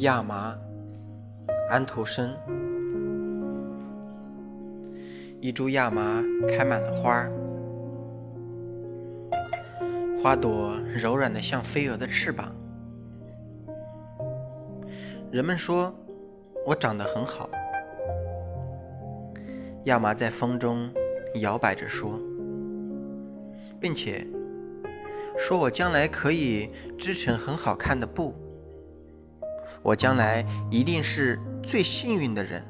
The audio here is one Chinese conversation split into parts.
亚麻，安徒生。一株亚麻开满了花，花朵柔软的像飞蛾的翅膀。人们说我长得很好。亚麻在风中摇摆着说，并且说我将来可以织成很好看的布。我将来一定是最幸运的人。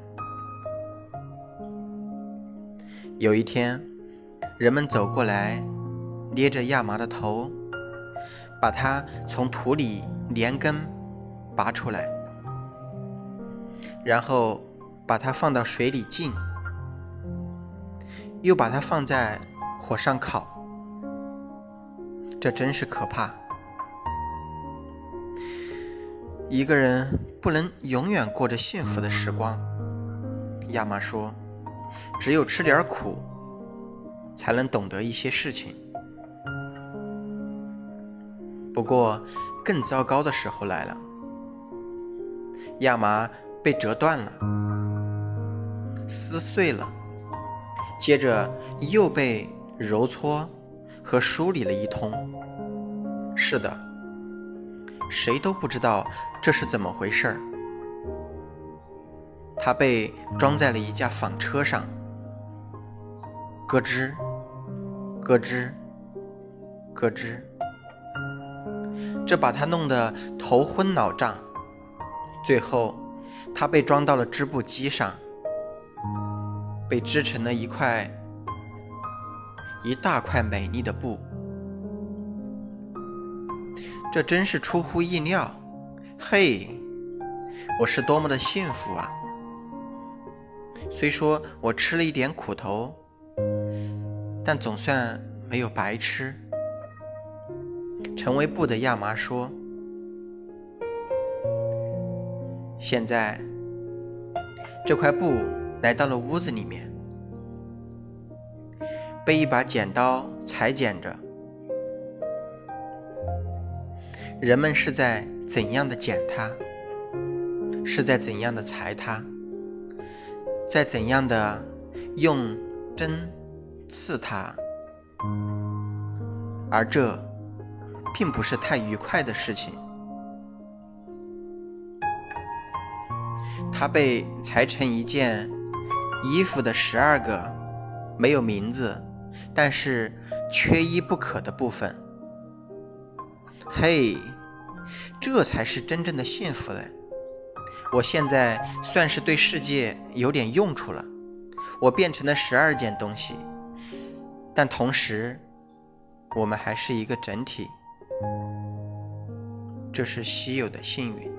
有一天，人们走过来，捏着亚麻的头，把它从土里连根拔出来，然后把它放到水里浸，又把它放在火上烤。这真是可怕！一个人不能永远过着幸福的时光。亚麻说：“只有吃点苦，才能懂得一些事情。”不过，更糟糕的时候来了。亚麻被折断了，撕碎了，接着又被揉搓和梳理了一通。是的。谁都不知道这是怎么回事儿。它被装在了一架纺车上，咯吱，咯吱，咯吱，这把它弄得头昏脑胀。最后，它被装到了织布机上，被织成了一块一大块美丽的布。这真是出乎意料！嘿，我是多么的幸福啊！虽说我吃了一点苦头，但总算没有白吃。成为布的亚麻说：“现在，这块布来到了屋子里面，被一把剪刀裁剪着。”人们是在怎样的剪它？是在怎样的裁它？在怎样的用针刺它？而这并不是太愉快的事情。它被裁成一件衣服的十二个没有名字，但是缺一不可的部分。嘿，这才是真正的幸福嘞！我现在算是对世界有点用处了。我变成了十二件东西，但同时，我们还是一个整体。这是稀有的幸运。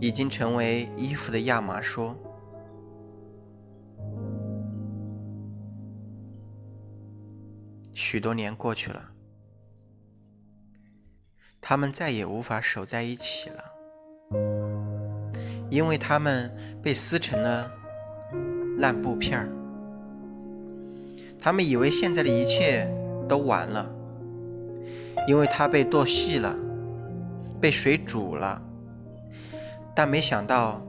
已经成为衣服的亚麻说：“许多年过去了。”他们再也无法守在一起了，因为他们被撕成了烂布片儿。他们以为现在的一切都完了，因为他被剁细了，被水煮了。但没想到，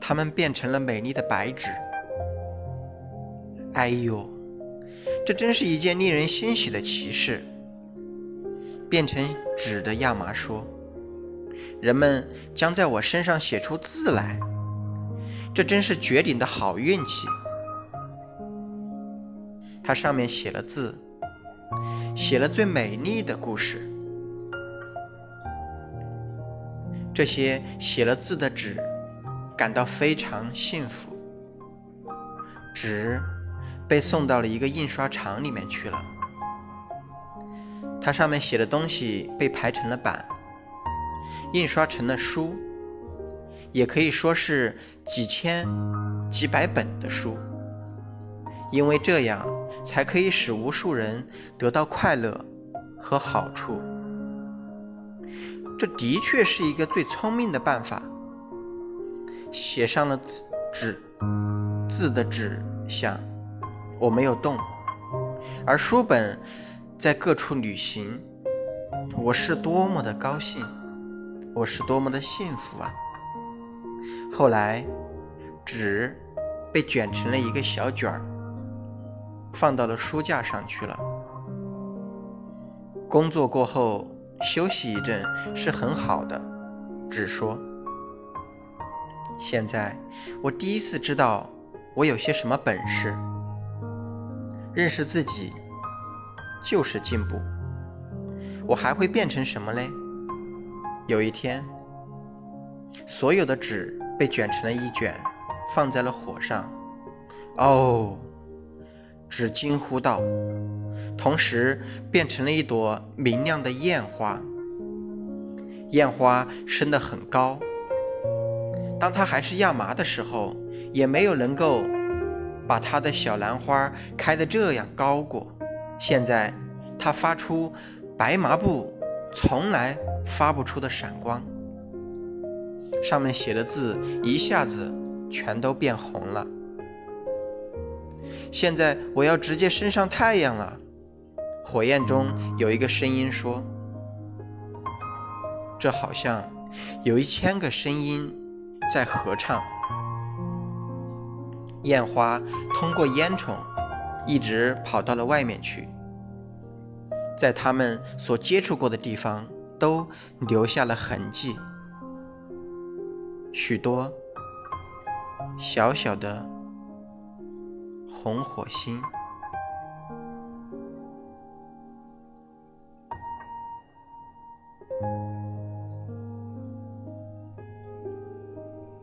他们变成了美丽的白纸。哎呦，这真是一件令人欣喜的奇事。变成纸的亚麻说：“人们将在我身上写出字来，这真是绝顶的好运气。”它上面写了字，写了最美丽的故事。这些写了字的纸感到非常幸福。纸被送到了一个印刷厂里面去了。它上面写的东西被排成了版，印刷成了书，也可以说是几千、几百本的书，因为这样才可以使无数人得到快乐和好处。这的确是一个最聪明的办法。写上了字纸字的纸想，我没有动，而书本。在各处旅行，我是多么的高兴！我是多么的幸福啊！后来，纸被卷成了一个小卷儿，放到了书架上去了。工作过后休息一阵是很好的，纸说。现在我第一次知道我有些什么本事，认识自己就是进步。我还会变成什么嘞？有一天，所有的纸被卷成了一卷，放在了火上。哦，纸惊呼道，同时变成了一朵明亮的艳花。艳花升得很高，当它还是亚麻的时候，也没有能够把它的小兰花开得这样高过。现在，它发出白麻布从来。发不出的闪光，上面写的字一下子全都变红了。现在我要直接升上太阳了。火焰中有一个声音说：“这好像有一千个声音在合唱。”烟花通过烟囱，一直跑到了外面去，在他们所接触过的地方。都留下了痕迹，许多小小的红火星。